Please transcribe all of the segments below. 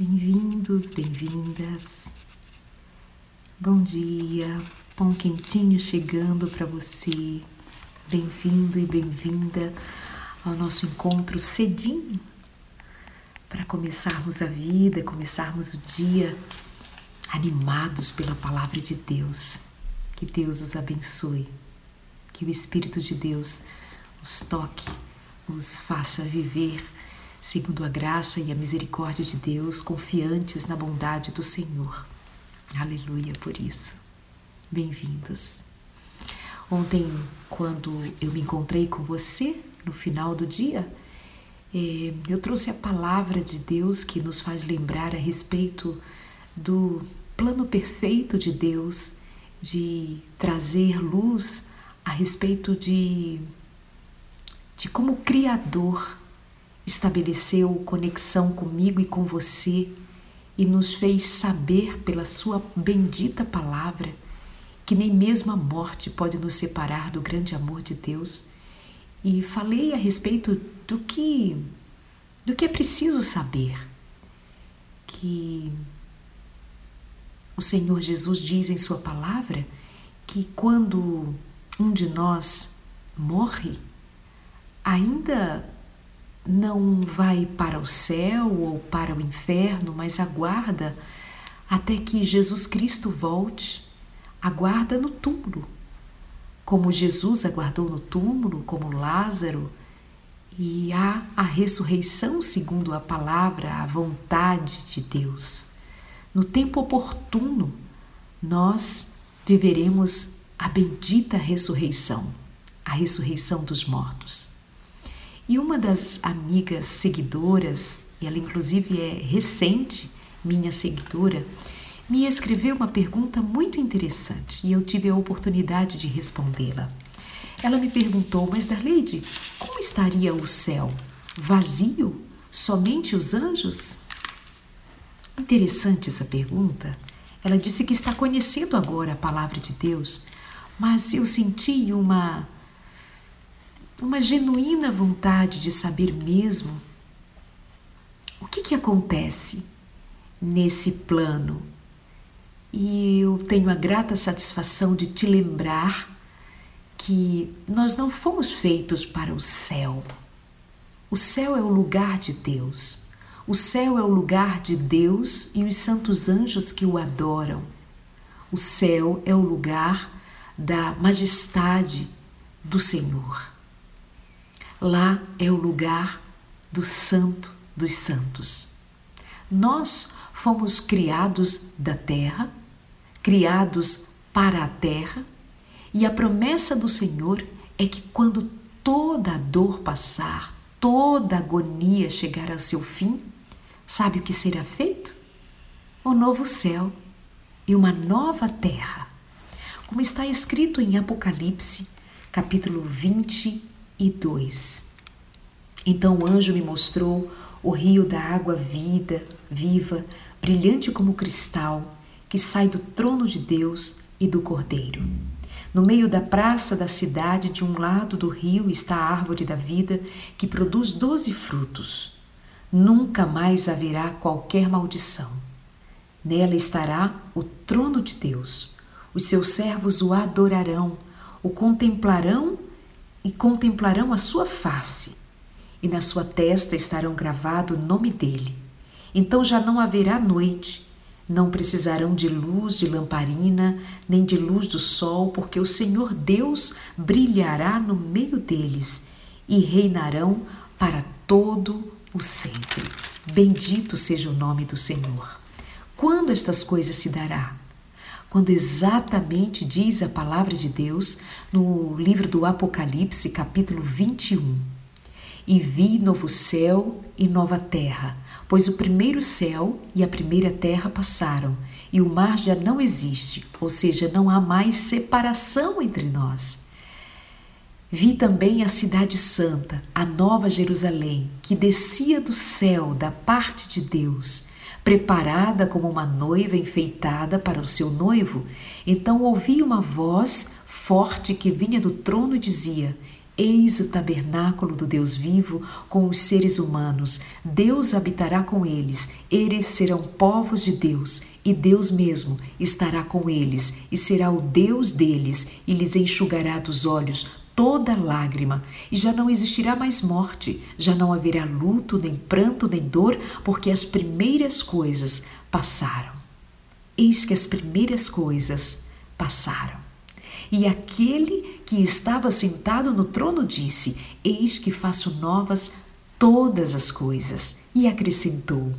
Bem-vindos, bem-vindas. Bom dia, pão quentinho chegando para você. Bem-vindo e bem-vinda ao nosso encontro cedinho para começarmos a vida, começarmos o dia animados pela palavra de Deus. Que Deus os abençoe, que o Espírito de Deus os toque, os faça viver segundo a graça e a misericórdia de Deus, confiantes na bondade do Senhor. Aleluia por isso. Bem-vindos. Ontem, quando eu me encontrei com você, no final do dia, eh, eu trouxe a palavra de Deus que nos faz lembrar a respeito do plano perfeito de Deus de trazer luz a respeito de, de como o Criador estabeleceu conexão comigo e com você e nos fez saber pela Sua bendita palavra que nem mesmo a morte pode nos separar do grande amor de Deus. E falei a respeito do que do que é preciso saber. Que o Senhor Jesus diz em Sua palavra que quando um de nós morre, ainda não vai para o céu ou para o inferno, mas aguarda até que Jesus Cristo volte, aguarda no túmulo, como Jesus aguardou no túmulo, como Lázaro, e há a ressurreição segundo a palavra, a vontade de Deus. No tempo oportuno, nós viveremos a bendita ressurreição, a ressurreição dos mortos. E uma das amigas seguidoras, e ela inclusive é recente, minha seguidora, me escreveu uma pergunta muito interessante e eu tive a oportunidade de respondê-la. Ela me perguntou, mas Darleide, como estaria o céu? Vazio? Somente os anjos? Interessante essa pergunta. Ela disse que está conhecendo agora a palavra de Deus, mas eu senti uma uma genuína vontade de saber mesmo o que, que acontece nesse plano. E eu tenho a grata satisfação de te lembrar que nós não fomos feitos para o céu. O céu é o lugar de Deus. O céu é o lugar de Deus e os santos anjos que o adoram. O céu é o lugar da majestade do Senhor. Lá é o lugar do Santo dos Santos. Nós fomos criados da terra, criados para a terra, e a promessa do Senhor é que quando toda a dor passar, toda a agonia chegar ao seu fim, sabe o que será feito? O novo céu e uma nova terra. Como está escrito em Apocalipse, capítulo 20, e 2. Então o anjo me mostrou o rio da água vida, viva, brilhante como cristal, que sai do trono de Deus e do Cordeiro. No meio da praça da cidade, de um lado do rio, está a árvore da vida, que produz doze frutos. Nunca mais haverá qualquer maldição. Nela estará o trono de Deus. Os seus servos o adorarão, o contemplarão e contemplarão a sua face, e na sua testa estarão gravado o nome dele. Então já não haverá noite, não precisarão de luz de lamparina, nem de luz do sol, porque o Senhor Deus brilhará no meio deles e reinarão para todo o sempre. Bendito seja o nome do Senhor. Quando estas coisas se dará? Quando exatamente diz a palavra de Deus no livro do Apocalipse, capítulo 21. E vi novo céu e nova terra, pois o primeiro céu e a primeira terra passaram, e o mar já não existe, ou seja, não há mais separação entre nós. Vi também a Cidade Santa, a Nova Jerusalém, que descia do céu da parte de Deus preparada como uma noiva enfeitada para o seu noivo. Então ouvi uma voz forte que vinha do trono e dizia: Eis o tabernáculo do Deus vivo com os seres humanos. Deus habitará com eles. Eles serão povos de Deus, e Deus mesmo estará com eles, e será o Deus deles, e lhes enxugará dos olhos toda lágrima, e já não existirá mais morte, já não haverá luto, nem pranto, nem dor, porque as primeiras coisas passaram. Eis que as primeiras coisas passaram. E aquele que estava sentado no trono disse: Eis que faço novas todas as coisas. E acrescentou: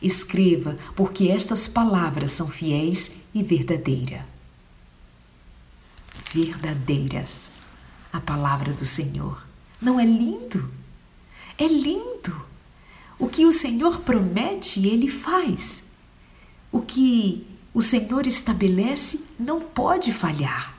Escreva, porque estas palavras são fiéis e verdadeiras. Verdadeiras, a palavra do Senhor. Não é lindo? É lindo. O que o Senhor promete, ele faz. O que o Senhor estabelece não pode falhar.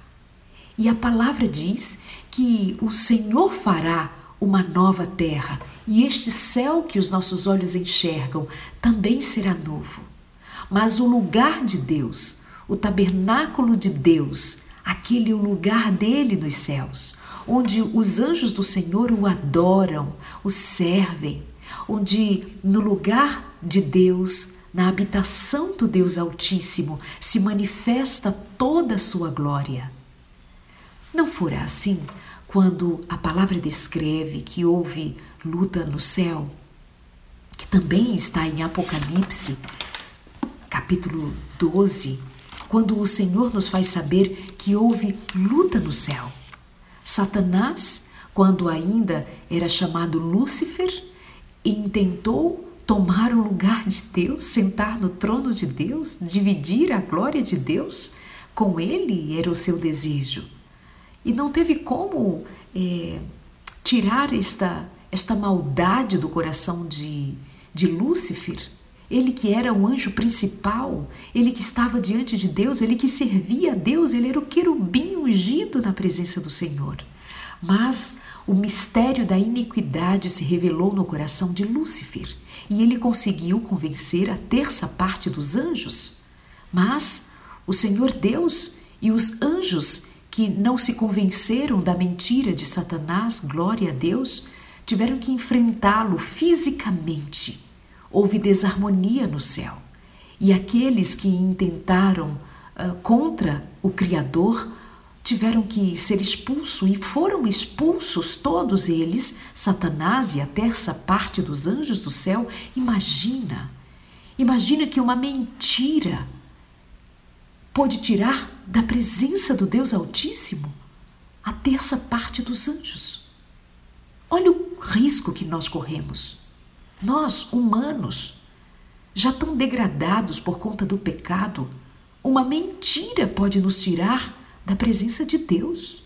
E a palavra diz que o Senhor fará uma nova terra e este céu que os nossos olhos enxergam também será novo. Mas o lugar de Deus, o tabernáculo de Deus, aquele o lugar dele nos céus, onde os anjos do Senhor o adoram, o servem, onde no lugar de Deus, na habitação do Deus Altíssimo, se manifesta toda a sua glória. Não fora assim quando a palavra descreve que houve luta no céu, que também está em Apocalipse, capítulo 12, quando o Senhor nos faz saber que houve luta no céu. Satanás, quando ainda era chamado Lúcifer, intentou tomar o lugar de Deus, sentar no trono de Deus, dividir a glória de Deus. Com ele era o seu desejo. E não teve como é, tirar esta, esta maldade do coração de, de Lúcifer. Ele que era o anjo principal, ele que estava diante de Deus, ele que servia a Deus, ele era o querubim ungido na presença do Senhor. Mas o mistério da iniquidade se revelou no coração de Lúcifer e ele conseguiu convencer a terça parte dos anjos. Mas o Senhor Deus e os anjos que não se convenceram da mentira de Satanás, glória a Deus, tiveram que enfrentá-lo fisicamente. Houve desarmonia no céu. E aqueles que intentaram uh, contra o Criador tiveram que ser expulsos e foram expulsos todos eles, Satanás e a terça parte dos anjos do céu. Imagina, imagina que uma mentira pôde tirar da presença do Deus Altíssimo a terça parte dos anjos. Olha o risco que nós corremos. Nós, humanos, já tão degradados por conta do pecado, uma mentira pode nos tirar da presença de Deus.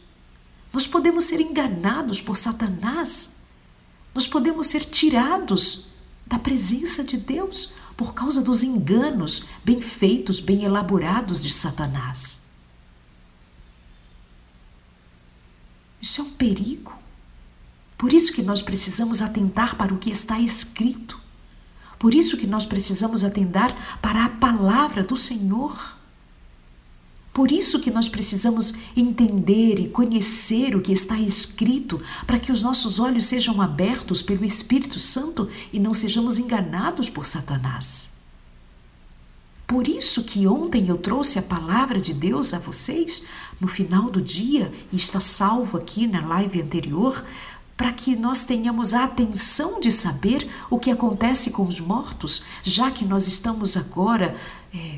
Nós podemos ser enganados por Satanás. Nós podemos ser tirados da presença de Deus por causa dos enganos bem feitos, bem elaborados de Satanás. Isso é um perigo. Por isso que nós precisamos atentar para o que está escrito. Por isso que nós precisamos atentar para a palavra do Senhor. Por isso que nós precisamos entender e conhecer o que está escrito, para que os nossos olhos sejam abertos pelo Espírito Santo e não sejamos enganados por Satanás. Por isso que ontem eu trouxe a palavra de Deus a vocês no final do dia e está salvo aqui na live anterior, para que nós tenhamos a atenção de saber o que acontece com os mortos, já que nós estamos agora é,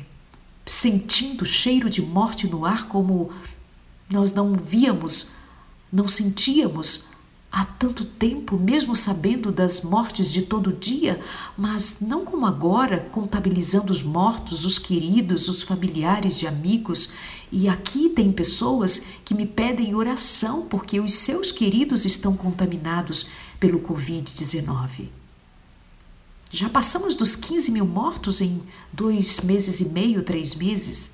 sentindo cheiro de morte no ar como nós não víamos, não sentíamos há tanto tempo, mesmo sabendo das mortes de todo dia, mas não como agora, contabilizando os mortos, os queridos, os familiares de amigos. E aqui tem pessoas que me pedem oração porque os seus queridos estão contaminados pelo Covid-19. Já passamos dos 15 mil mortos em dois meses e meio, três meses.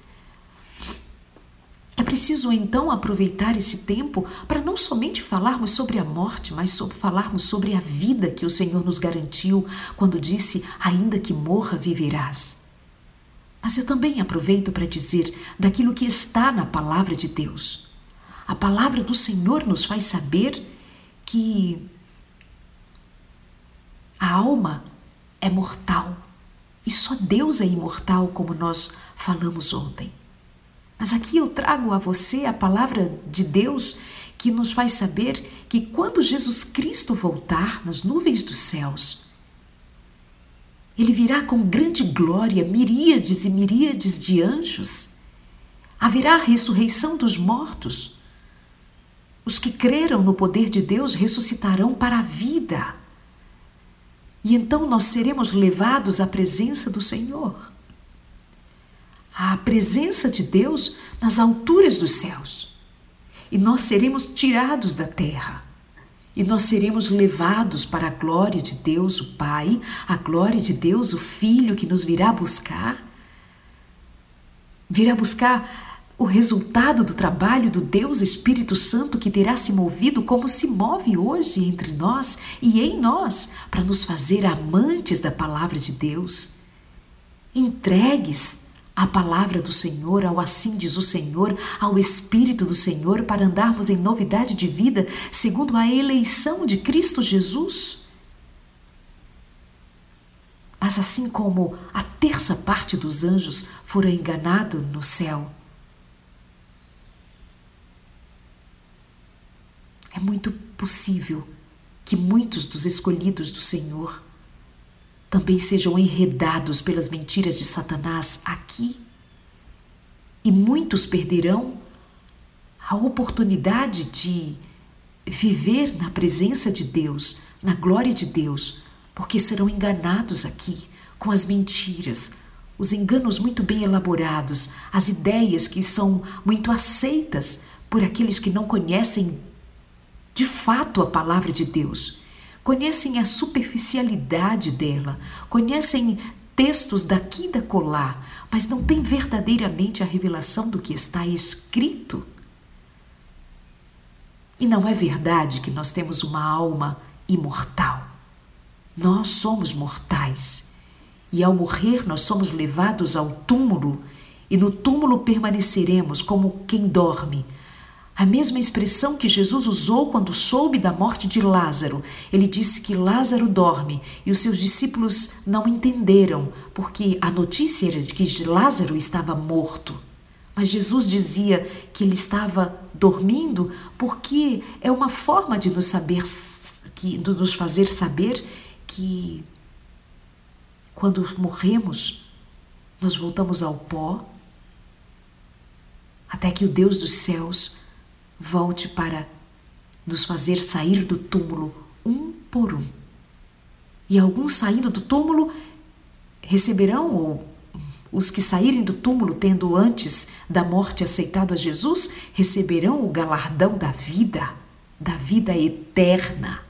É preciso então aproveitar esse tempo para não somente falarmos sobre a morte, mas sobre falarmos sobre a vida que o Senhor nos garantiu quando disse: Ainda que morra, viverás. Mas eu também aproveito para dizer daquilo que está na palavra de Deus. A palavra do Senhor nos faz saber que a alma é mortal e só Deus é imortal, como nós falamos ontem. Mas aqui eu trago a você a palavra de Deus que nos faz saber que quando Jesus Cristo voltar nas nuvens dos céus, ele virá com grande glória, miríades e miríades de anjos. Haverá a ressurreição dos mortos. Os que creram no poder de Deus ressuscitarão para a vida. E então nós seremos levados à presença do Senhor. À presença de Deus nas alturas dos céus. E nós seremos tirados da terra. E nós seremos levados para a glória de Deus, o Pai, a glória de Deus, o Filho, que nos virá buscar. Virá buscar o resultado do trabalho do Deus Espírito Santo que terá se movido como se move hoje entre nós e em nós, para nos fazer amantes da palavra de Deus, entregues à palavra do Senhor, ao assim diz o Senhor, ao Espírito do Senhor, para andarmos em novidade de vida, segundo a eleição de Cristo Jesus. Mas assim como a terça parte dos anjos foram enganados no céu, É muito possível que muitos dos escolhidos do Senhor também sejam enredados pelas mentiras de Satanás aqui. E muitos perderão a oportunidade de viver na presença de Deus, na glória de Deus, porque serão enganados aqui com as mentiras, os enganos muito bem elaborados, as ideias que são muito aceitas por aqueles que não conhecem de fato a palavra de Deus, conhecem a superficialidade dela, conhecem textos daqui da colar, mas não têm verdadeiramente a revelação do que está escrito. E não é verdade que nós temos uma alma imortal. Nós somos mortais. E ao morrer, nós somos levados ao túmulo, e no túmulo permaneceremos como quem dorme, a mesma expressão que Jesus usou quando soube da morte de Lázaro. Ele disse que Lázaro dorme e os seus discípulos não entenderam, porque a notícia era de que Lázaro estava morto. Mas Jesus dizia que ele estava dormindo porque é uma forma de nos saber que de nos fazer saber que quando morremos nós voltamos ao pó até que o Deus dos céus volte para nos fazer sair do túmulo um por um. E alguns saindo do túmulo receberão, ou os que saírem do túmulo tendo antes da morte aceitado a Jesus, receberão o galardão da vida, da vida eterna.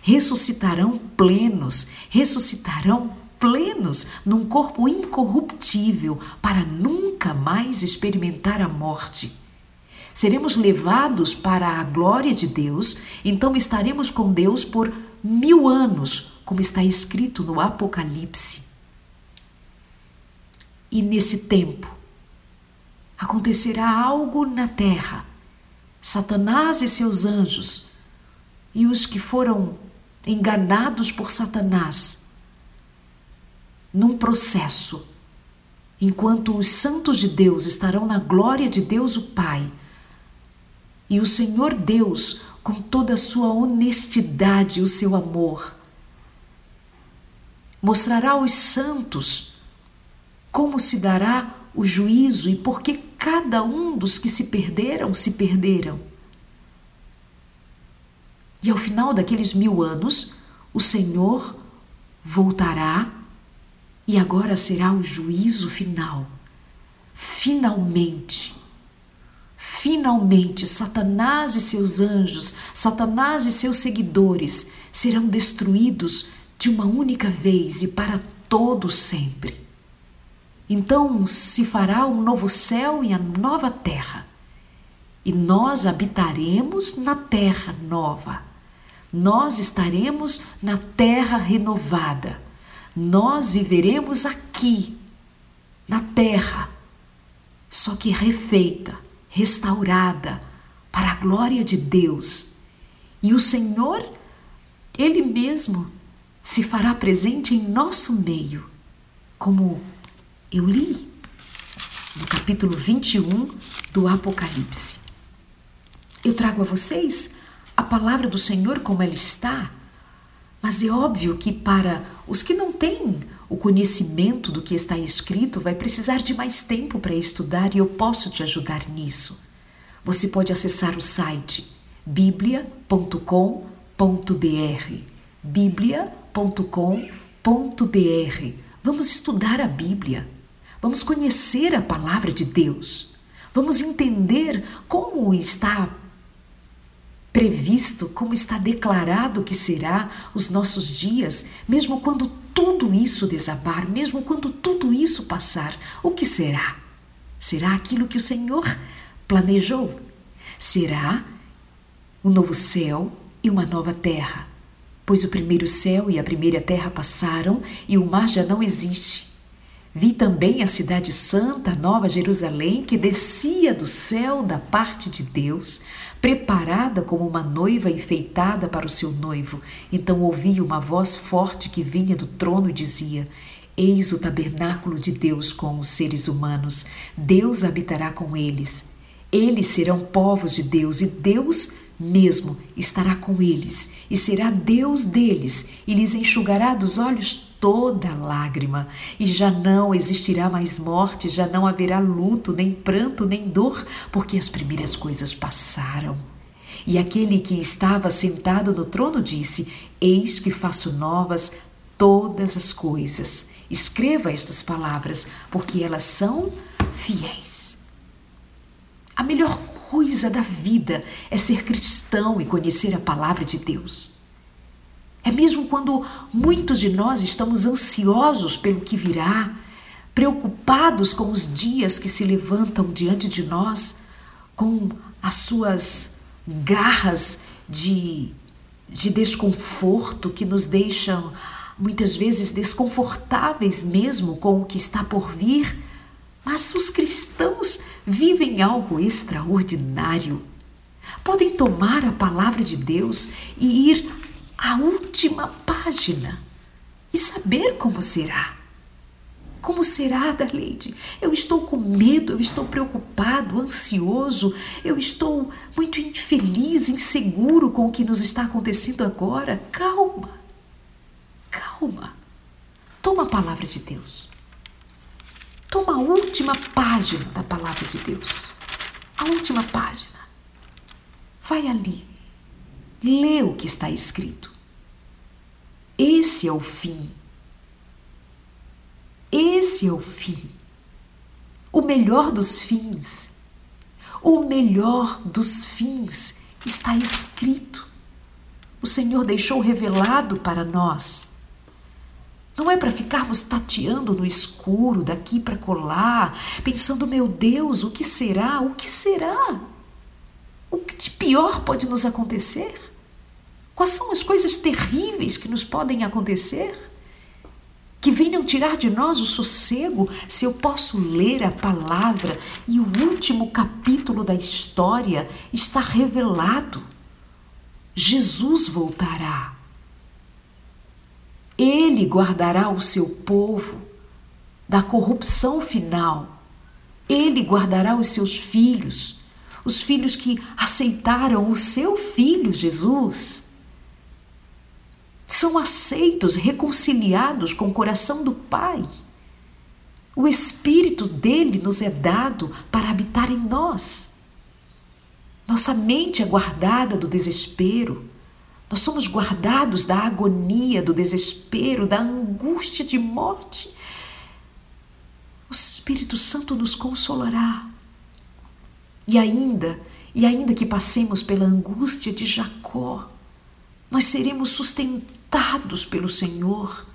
Ressuscitarão plenos, ressuscitarão plenos num corpo incorruptível para nunca mais experimentar a morte seremos levados para a glória de Deus, então estaremos com Deus por mil anos, como está escrito no Apocalipse. E nesse tempo acontecerá algo na terra. Satanás e seus anjos e os que foram enganados por Satanás num processo, enquanto os santos de Deus estarão na glória de Deus o Pai e o Senhor Deus, com toda a sua honestidade e o seu amor, mostrará aos santos como se dará o juízo e por que cada um dos que se perderam se perderam. E ao final daqueles mil anos, o Senhor voltará e agora será o juízo final. Finalmente Finalmente, Satanás e seus anjos, Satanás e seus seguidores serão destruídos de uma única vez e para todo sempre. Então se fará um novo céu e a nova terra, e nós habitaremos na terra nova. Nós estaremos na terra renovada. Nós viveremos aqui, na terra, só que refeita restaurada para a glória de Deus. E o Senhor, Ele mesmo, se fará presente em nosso meio, como eu li no capítulo 21 do Apocalipse. Eu trago a vocês a palavra do Senhor como ela está, mas é óbvio que para os que não têm o conhecimento do que está escrito, vai precisar de mais tempo para estudar e eu posso te ajudar nisso. Você pode acessar o site biblia.com.br biblia.com.br Vamos estudar a Bíblia. Vamos conhecer a palavra de Deus. Vamos entender como está previsto, como está declarado que será os nossos dias, mesmo quando tudo isso desabar, mesmo quando tudo isso passar. O que será? Será aquilo que o Senhor planejou? Será um novo céu e uma nova terra? Pois o primeiro céu e a primeira terra passaram e o mar já não existe. Vi também a cidade santa, Nova Jerusalém, que descia do céu da parte de Deus, preparada como uma noiva enfeitada para o seu noivo. Então ouvi uma voz forte que vinha do trono e dizia: Eis o tabernáculo de Deus com os seres humanos. Deus habitará com eles. Eles serão povos de Deus e Deus mesmo estará com eles e será Deus deles e lhes enxugará dos olhos toda lágrima, e já não existirá mais morte, já não haverá luto, nem pranto, nem dor, porque as primeiras coisas passaram. E aquele que estava sentado no trono disse: Eis que faço novas todas as coisas. Escreva estas palavras, porque elas são fiéis. A melhor coisa da vida é ser cristão e conhecer a palavra de Deus. É mesmo quando muitos de nós estamos ansiosos pelo que virá, preocupados com os dias que se levantam diante de nós, com as suas garras de, de desconforto que nos deixam muitas vezes desconfortáveis mesmo com o que está por vir. Mas os cristãos vivem algo extraordinário. Podem tomar a palavra de Deus e ir a última página e saber como será. Como será, Darleide? Eu estou com medo, eu estou preocupado, ansioso, eu estou muito infeliz, inseguro com o que nos está acontecendo agora. Calma, calma. Toma a palavra de Deus. Toma a última página da palavra de Deus. A última página. Vai ali Lê o que está escrito. Esse é o fim. Esse é o fim. O melhor dos fins. O melhor dos fins está escrito. O Senhor deixou revelado para nós. Não é para ficarmos tateando no escuro, daqui para colar, pensando, meu Deus, o que será? O que será? O que de pior pode nos acontecer? Quais são as coisas terríveis que nos podem acontecer? Que venham tirar de nós o sossego se eu posso ler a palavra e o último capítulo da história está revelado. Jesus voltará. Ele guardará o seu povo da corrupção final. Ele guardará os seus filhos, os filhos que aceitaram o seu filho Jesus são aceitos, reconciliados com o coração do Pai. O Espírito dele nos é dado para habitar em nós. Nossa mente é guardada do desespero. Nós somos guardados da agonia, do desespero, da angústia de morte. O Espírito Santo nos consolará. E ainda, e ainda que passemos pela angústia de Jacó, nós seremos sustentados pelo Senhor,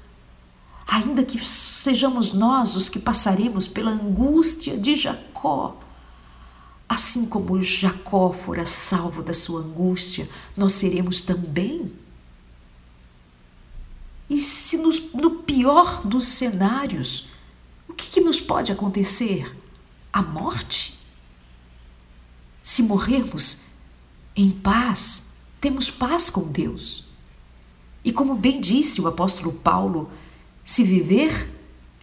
ainda que sejamos nós os que passaremos pela angústia de Jacó. Assim como Jacó fora salvo da sua angústia, nós seremos também. E se nos, no pior dos cenários, o que, que nos pode acontecer? A morte? Se morrermos em paz, temos paz com Deus. E como bem disse o apóstolo Paulo, se viver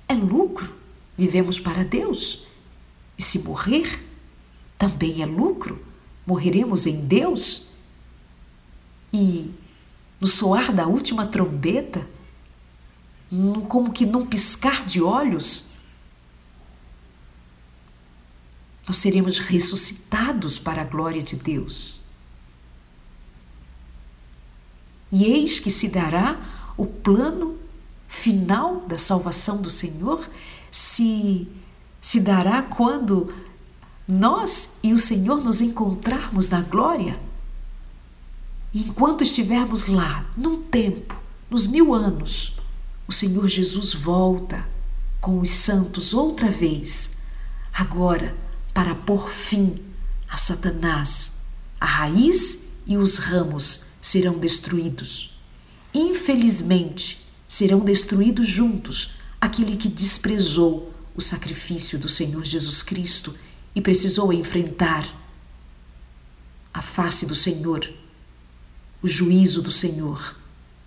é lucro, vivemos para Deus. E se morrer, também é lucro, morreremos em Deus. E no soar da última trombeta, como que num piscar de olhos, nós seremos ressuscitados para a glória de Deus. E eis que se dará o plano final da salvação do Senhor, se, se dará quando nós e o Senhor nos encontrarmos na glória. Enquanto estivermos lá, num tempo, nos mil anos, o Senhor Jesus volta com os santos outra vez, agora para pôr fim a Satanás. A raiz e os ramos serão destruídos. Infelizmente, serão destruídos juntos aquele que desprezou o sacrifício do Senhor Jesus Cristo e precisou enfrentar a face do Senhor, o juízo do Senhor,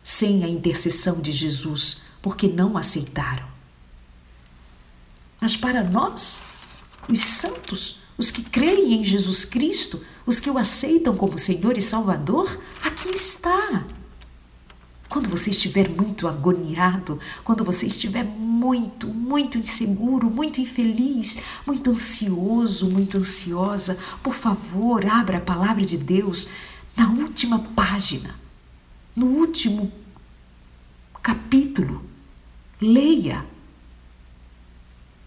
sem a intercessão de Jesus, porque não aceitaram. Mas para nós, os santos, os que creem em Jesus Cristo, os que o aceitam como Senhor e Salvador, aqui está. Quando você estiver muito agoniado, quando você estiver muito, muito inseguro, muito infeliz, muito ansioso, muito ansiosa, por favor, abra a palavra de Deus na última página, no último capítulo. Leia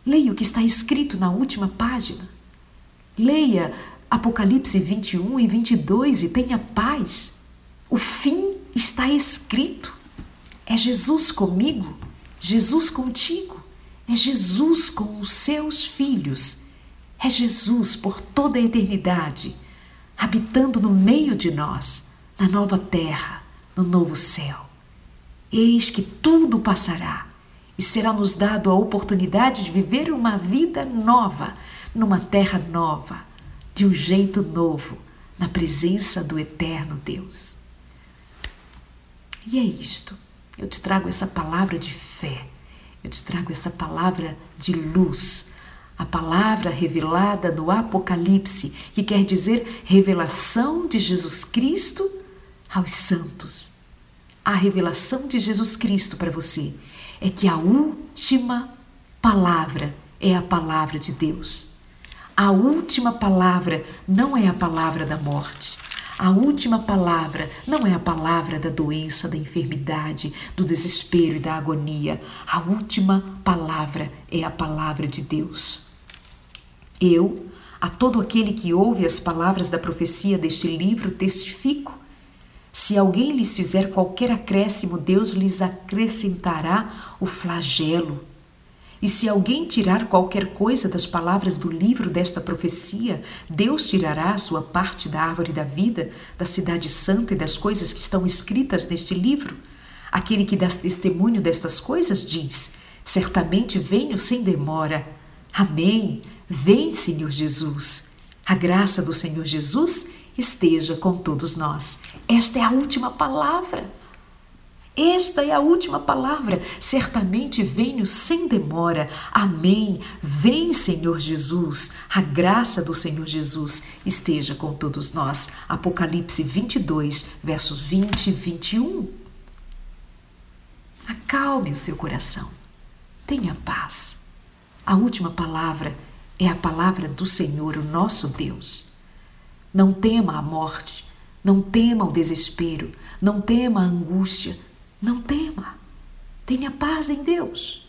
Leia o que está escrito na última página. Leia Apocalipse 21 e 22 e tenha paz. O fim está escrito. É Jesus comigo, Jesus contigo, é Jesus com os seus filhos, é Jesus por toda a eternidade, habitando no meio de nós, na nova terra, no novo céu. Eis que tudo passará e será-nos dado a oportunidade de viver uma vida nova, numa terra nova, de um jeito novo, na presença do eterno Deus. E é isto. Eu te trago essa palavra de fé, eu te trago essa palavra de luz, a palavra revelada no Apocalipse, que quer dizer revelação de Jesus Cristo aos santos. A revelação de Jesus Cristo para você é que a última palavra é a palavra de Deus. A última palavra não é a palavra da morte. A última palavra não é a palavra da doença, da enfermidade, do desespero e da agonia. A última palavra é a palavra de Deus. Eu, a todo aquele que ouve as palavras da profecia deste livro, testifico se alguém lhes fizer qualquer acréscimo, Deus lhes acrescentará o flagelo. E se alguém tirar qualquer coisa das palavras do livro desta profecia, Deus tirará a sua parte da árvore da vida, da cidade santa e das coisas que estão escritas neste livro. Aquele que dá testemunho destas coisas diz: Certamente venho sem demora. Amém. Vem, Senhor Jesus. A graça do Senhor Jesus esteja com todos nós. Esta é a última palavra. Esta é a última palavra. Certamente venho sem demora. Amém. Vem, Senhor Jesus. A graça do Senhor Jesus esteja com todos nós. Apocalipse 22, versos 20 e 21. Acalme o seu coração. Tenha paz. A última palavra é a palavra do Senhor, o nosso Deus. Não tema a morte, não tema o desespero, não tema a angústia, não tema. Tenha paz em Deus.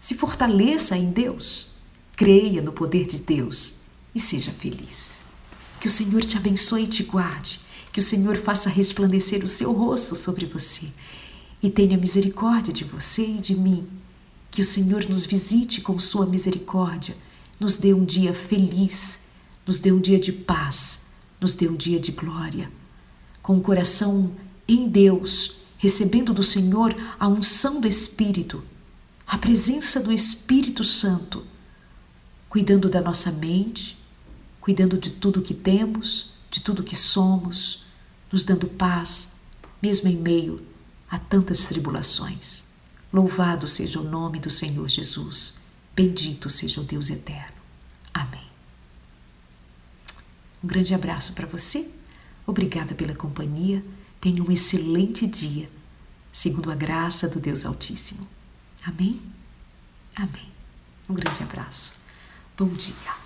Se fortaleça em Deus. Creia no poder de Deus e seja feliz. Que o Senhor te abençoe e te guarde. Que o Senhor faça resplandecer o seu rosto sobre você e tenha misericórdia de você e de mim. Que o Senhor nos visite com sua misericórdia, nos dê um dia feliz nos dê um dia de paz, nos dê um dia de glória. Com o coração em Deus, recebendo do Senhor a unção do Espírito, a presença do Espírito Santo, cuidando da nossa mente, cuidando de tudo que temos, de tudo que somos, nos dando paz, mesmo em meio a tantas tribulações. Louvado seja o nome do Senhor Jesus. Bendito seja o Deus eterno. Amém. Um grande abraço para você. Obrigada pela companhia. Tenha um excelente dia, segundo a graça do Deus Altíssimo. Amém? Amém. Um grande abraço. Bom dia.